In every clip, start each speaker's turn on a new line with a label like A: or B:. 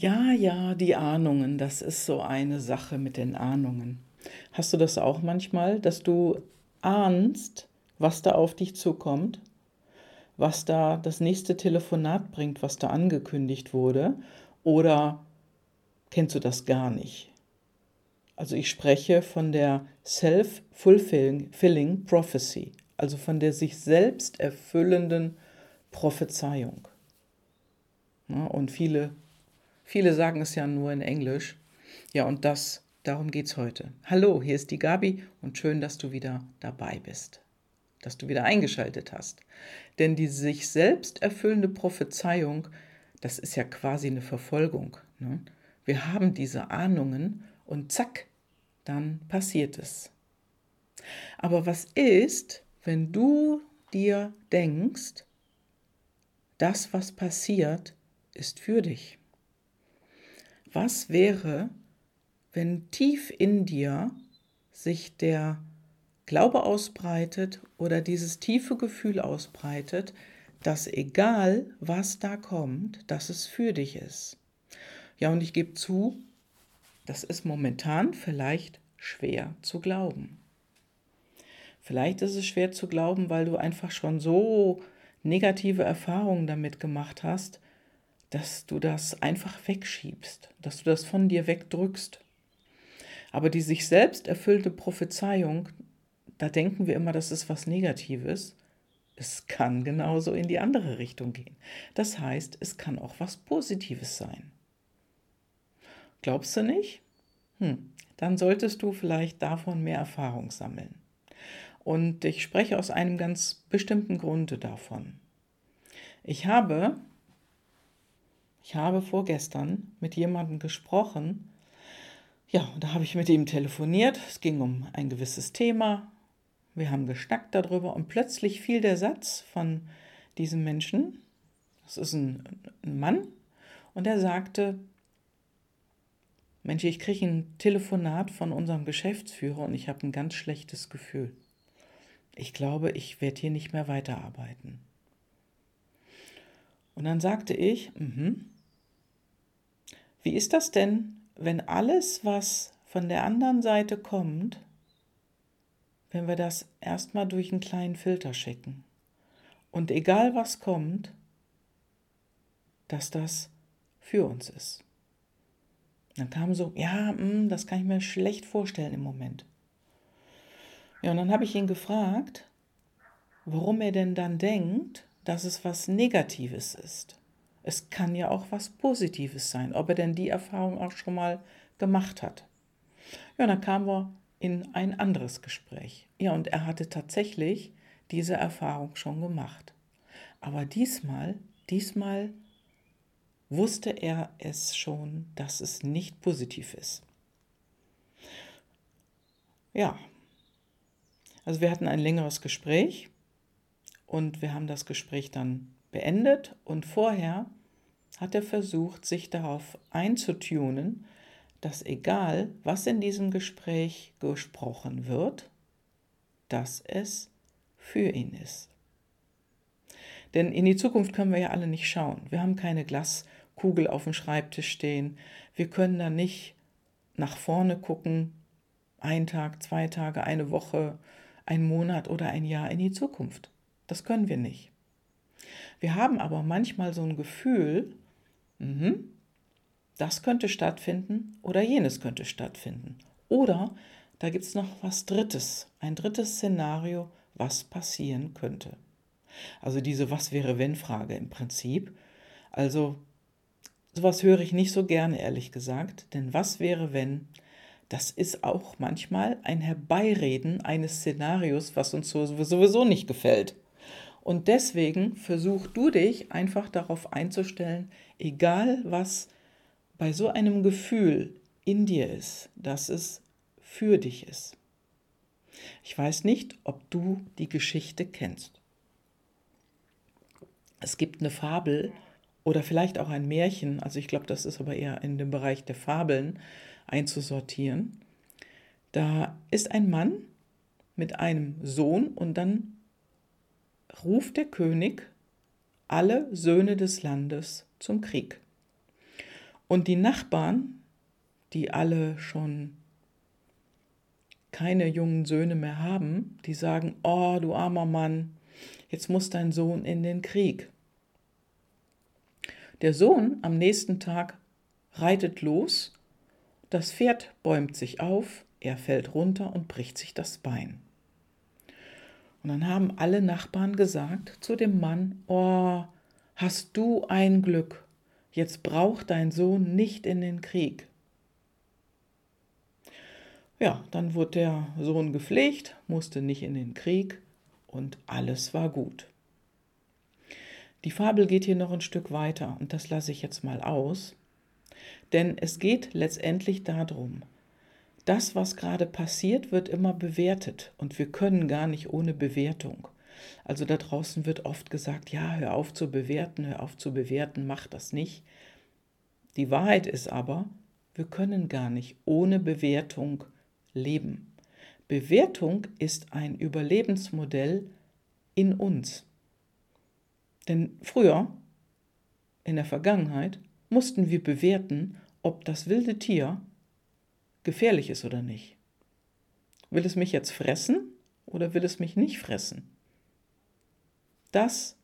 A: Ja, ja, die Ahnungen, das ist so eine Sache mit den Ahnungen. Hast du das auch manchmal, dass du ahnst, was da auf dich zukommt, was da das nächste Telefonat bringt, was da angekündigt wurde, oder kennst du das gar nicht? Also ich spreche von der Self-Fulfilling Prophecy, also von der sich selbst erfüllenden Prophezeiung. und viele Viele sagen es ja nur in Englisch. Ja, und das, darum geht es heute. Hallo, hier ist die Gabi und schön, dass du wieder dabei bist, dass du wieder eingeschaltet hast. Denn die sich selbst erfüllende Prophezeiung, das ist ja quasi eine Verfolgung. Ne? Wir haben diese Ahnungen und zack, dann passiert es. Aber was ist, wenn du dir denkst, das, was passiert, ist für dich? Was wäre, wenn tief in dir sich der Glaube ausbreitet oder dieses tiefe Gefühl ausbreitet, dass egal was da kommt, dass es für dich ist. Ja, und ich gebe zu, das ist momentan vielleicht schwer zu glauben. Vielleicht ist es schwer zu glauben, weil du einfach schon so negative Erfahrungen damit gemacht hast, dass du das einfach wegschiebst, dass du das von dir wegdrückst. Aber die sich selbst erfüllte Prophezeiung, da denken wir immer, das ist was Negatives. Es kann genauso in die andere Richtung gehen. Das heißt, es kann auch was Positives sein. Glaubst du nicht? Hm, dann solltest du vielleicht davon mehr Erfahrung sammeln. Und ich spreche aus einem ganz bestimmten Grunde davon. Ich habe ich habe vorgestern mit jemandem gesprochen. Ja, da habe ich mit ihm telefoniert. Es ging um ein gewisses Thema. Wir haben geschnackt darüber und plötzlich fiel der Satz von diesem Menschen. Das ist ein, ein Mann. Und er sagte, Mensch, ich kriege ein Telefonat von unserem Geschäftsführer und ich habe ein ganz schlechtes Gefühl. Ich glaube, ich werde hier nicht mehr weiterarbeiten. Und dann sagte ich, mhm, wie ist das denn, wenn alles, was von der anderen Seite kommt, wenn wir das erstmal durch einen kleinen Filter schicken? Und egal was kommt, dass das für uns ist. Dann kam so, ja, hm, das kann ich mir schlecht vorstellen im Moment. Ja, und dann habe ich ihn gefragt, warum er denn dann denkt, dass es was Negatives ist. Es kann ja auch was Positives sein, ob er denn die Erfahrung auch schon mal gemacht hat. Ja, dann kamen wir in ein anderes Gespräch. Ja, und er hatte tatsächlich diese Erfahrung schon gemacht. Aber diesmal, diesmal wusste er es schon, dass es nicht positiv ist. Ja, also wir hatten ein längeres Gespräch und wir haben das Gespräch dann beendet und vorher hat er versucht, sich darauf einzutunen, dass egal, was in diesem Gespräch gesprochen wird, dass es für ihn ist. Denn in die Zukunft können wir ja alle nicht schauen. Wir haben keine Glaskugel auf dem Schreibtisch stehen. Wir können da nicht nach vorne gucken, ein Tag, zwei Tage, eine Woche, ein Monat oder ein Jahr in die Zukunft. Das können wir nicht. Wir haben aber manchmal so ein Gefühl, Mhm. Das könnte stattfinden oder jenes könnte stattfinden. Oder da gibt es noch was Drittes, ein drittes Szenario, was passieren könnte. Also diese Was wäre wenn Frage im Prinzip. Also sowas höre ich nicht so gerne, ehrlich gesagt, denn was wäre wenn, das ist auch manchmal ein Herbeireden eines Szenarios, was uns sowieso nicht gefällt. Und deswegen versuch du dich einfach darauf einzustellen, egal was bei so einem Gefühl in dir ist, dass es für dich ist. Ich weiß nicht, ob du die Geschichte kennst. Es gibt eine Fabel oder vielleicht auch ein Märchen, also ich glaube, das ist aber eher in dem Bereich der Fabeln einzusortieren. Da ist ein Mann mit einem Sohn und dann ruft der König alle Söhne des Landes zum Krieg. Und die Nachbarn, die alle schon keine jungen Söhne mehr haben, die sagen, oh du armer Mann, jetzt muss dein Sohn in den Krieg. Der Sohn am nächsten Tag reitet los, das Pferd bäumt sich auf, er fällt runter und bricht sich das Bein. Und dann haben alle Nachbarn gesagt zu dem Mann, oh, hast du ein Glück, jetzt braucht dein Sohn nicht in den Krieg. Ja, dann wurde der Sohn gepflegt, musste nicht in den Krieg und alles war gut. Die Fabel geht hier noch ein Stück weiter und das lasse ich jetzt mal aus, denn es geht letztendlich darum, das, was gerade passiert, wird immer bewertet und wir können gar nicht ohne Bewertung. Also da draußen wird oft gesagt, ja, hör auf zu bewerten, hör auf zu bewerten, mach das nicht. Die Wahrheit ist aber, wir können gar nicht ohne Bewertung leben. Bewertung ist ein Überlebensmodell in uns. Denn früher, in der Vergangenheit, mussten wir bewerten, ob das wilde Tier gefährlich ist oder nicht. Will es mich jetzt fressen oder will es mich nicht fressen? Das,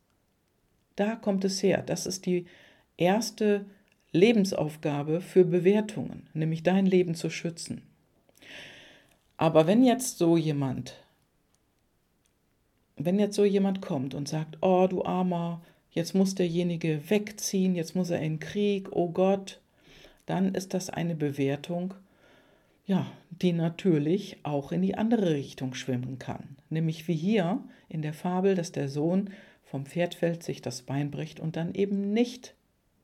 A: da kommt es her. Das ist die erste Lebensaufgabe für Bewertungen, nämlich dein Leben zu schützen. Aber wenn jetzt so jemand, wenn jetzt so jemand kommt und sagt, oh du armer, jetzt muss derjenige wegziehen, jetzt muss er in Krieg, oh Gott, dann ist das eine Bewertung, ja, die natürlich auch in die andere Richtung schwimmen kann. Nämlich wie hier in der Fabel, dass der Sohn vom Pferd fällt, sich das Bein bricht und dann eben nicht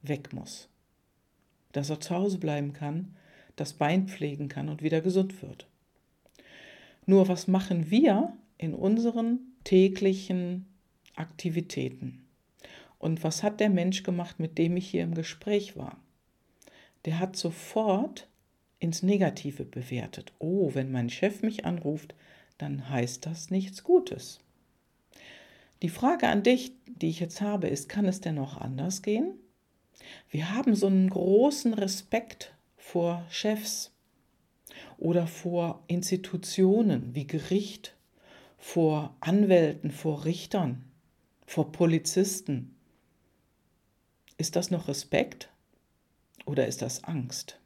A: weg muss. Dass er zu Hause bleiben kann, das Bein pflegen kann und wieder gesund wird. Nur was machen wir in unseren täglichen Aktivitäten? Und was hat der Mensch gemacht, mit dem ich hier im Gespräch war? Der hat sofort ins Negative bewertet. Oh, wenn mein Chef mich anruft, dann heißt das nichts Gutes. Die Frage an dich, die ich jetzt habe, ist, kann es denn noch anders gehen? Wir haben so einen großen Respekt vor Chefs oder vor Institutionen wie Gericht, vor Anwälten, vor Richtern, vor Polizisten. Ist das noch Respekt oder ist das Angst?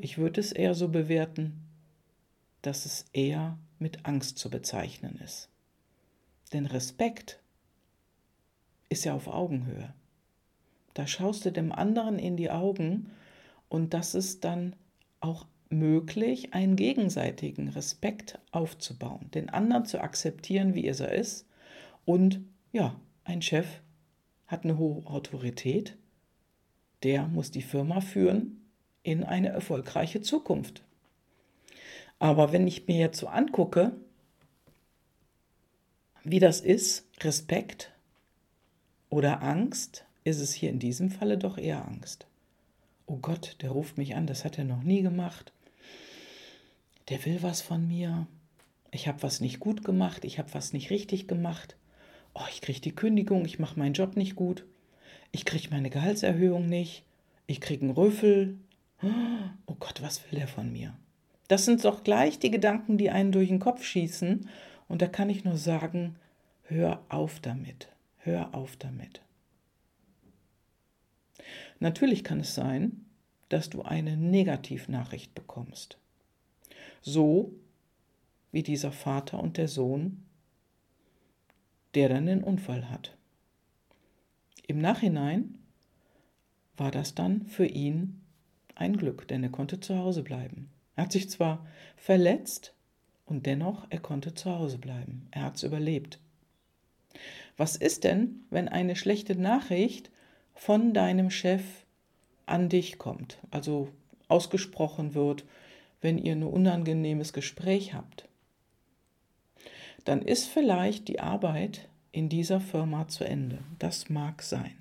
A: Ich würde es eher so bewerten, dass es eher mit Angst zu bezeichnen ist. Denn Respekt ist ja auf Augenhöhe. Da schaust du dem anderen in die Augen und das ist dann auch möglich, einen gegenseitigen Respekt aufzubauen, den anderen zu akzeptieren, wie er ist. Und ja, ein Chef hat eine hohe Autorität, der muss die Firma führen in eine erfolgreiche Zukunft. Aber wenn ich mir jetzt so angucke, wie das ist, Respekt oder Angst, ist es hier in diesem Falle doch eher Angst. Oh Gott, der ruft mich an, das hat er noch nie gemacht. Der will was von mir. Ich habe was nicht gut gemacht, ich habe was nicht richtig gemacht. Oh, ich kriege die Kündigung, ich mache meinen Job nicht gut. Ich kriege meine Gehaltserhöhung nicht. Ich kriege einen Rüffel oh Gott, was will der von mir? Das sind doch gleich die Gedanken, die einen durch den Kopf schießen. Und da kann ich nur sagen, hör auf damit, hör auf damit. Natürlich kann es sein, dass du eine Negativnachricht bekommst. So wie dieser Vater und der Sohn, der dann den Unfall hat. Im Nachhinein war das dann für ihn ein Glück, denn er konnte zu Hause bleiben. Er hat sich zwar verletzt und dennoch, er konnte zu Hause bleiben. Er hat es überlebt. Was ist denn, wenn eine schlechte Nachricht von deinem Chef an dich kommt, also ausgesprochen wird, wenn ihr ein unangenehmes Gespräch habt? Dann ist vielleicht die Arbeit in dieser Firma zu Ende. Das mag sein.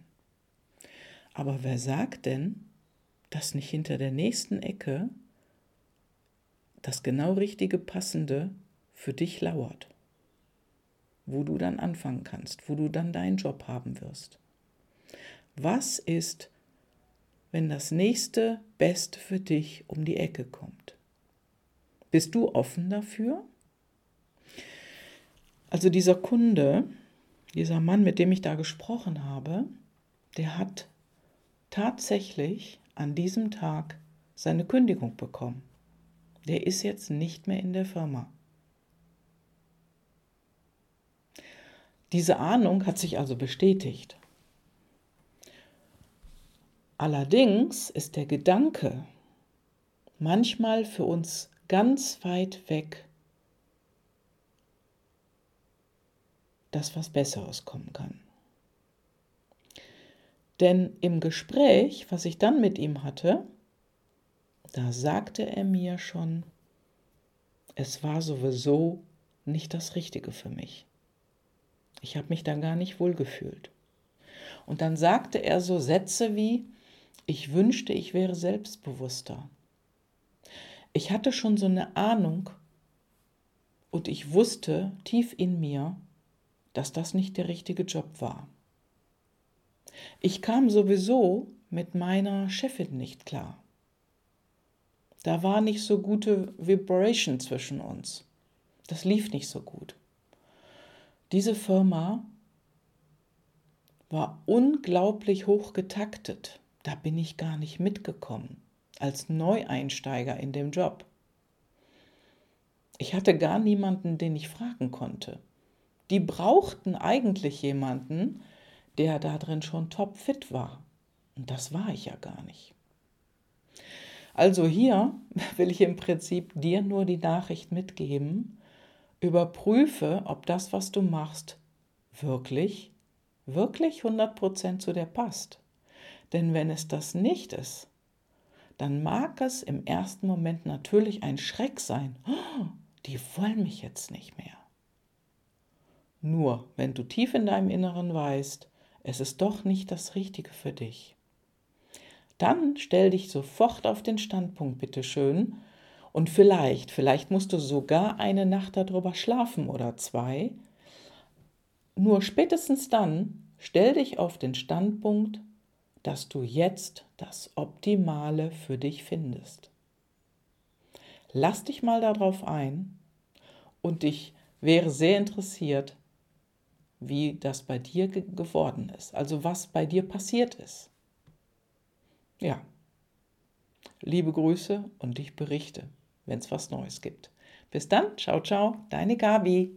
A: Aber wer sagt denn, dass nicht hinter der nächsten Ecke das genau richtige Passende für dich lauert, wo du dann anfangen kannst, wo du dann deinen Job haben wirst. Was ist, wenn das nächste Beste für dich um die Ecke kommt? Bist du offen dafür? Also dieser Kunde, dieser Mann, mit dem ich da gesprochen habe, der hat tatsächlich an diesem Tag seine Kündigung bekommen. Der ist jetzt nicht mehr in der Firma. Diese Ahnung hat sich also bestätigt. Allerdings ist der Gedanke manchmal für uns ganz weit weg, dass was Besseres kommen kann. Denn im Gespräch, was ich dann mit ihm hatte, da sagte er mir schon, es war sowieso nicht das Richtige für mich. Ich habe mich da gar nicht wohlgefühlt. Und dann sagte er so Sätze wie, ich wünschte, ich wäre selbstbewusster. Ich hatte schon so eine Ahnung und ich wusste tief in mir, dass das nicht der richtige Job war. Ich kam sowieso mit meiner Chefin nicht klar. Da war nicht so gute Vibration zwischen uns. Das lief nicht so gut. Diese Firma war unglaublich hoch getaktet. Da bin ich gar nicht mitgekommen als Neueinsteiger in dem Job. Ich hatte gar niemanden, den ich fragen konnte. Die brauchten eigentlich jemanden, der da drin schon topfit war. Und das war ich ja gar nicht. Also hier will ich im Prinzip dir nur die Nachricht mitgeben, überprüfe, ob das, was du machst, wirklich, wirklich 100% zu dir passt. Denn wenn es das nicht ist, dann mag es im ersten Moment natürlich ein Schreck sein. Oh, die wollen mich jetzt nicht mehr. Nur wenn du tief in deinem Inneren weißt, es ist doch nicht das Richtige für dich. Dann stell dich sofort auf den Standpunkt, bitteschön. Und vielleicht, vielleicht musst du sogar eine Nacht darüber schlafen oder zwei. Nur spätestens dann stell dich auf den Standpunkt, dass du jetzt das Optimale für dich findest. Lass dich mal darauf ein und ich wäre sehr interessiert, wie das bei dir ge geworden ist, also was bei dir passiert ist. Ja, liebe Grüße und ich berichte, wenn es was Neues gibt. Bis dann, ciao, ciao, deine Gabi.